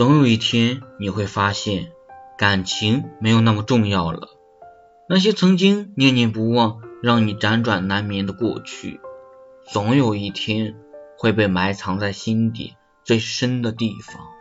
总有一天你会发现感情没有那么重要了。那些曾经念念不忘让你辗转难眠的过去总有一天会被埋藏在心底最深的地方。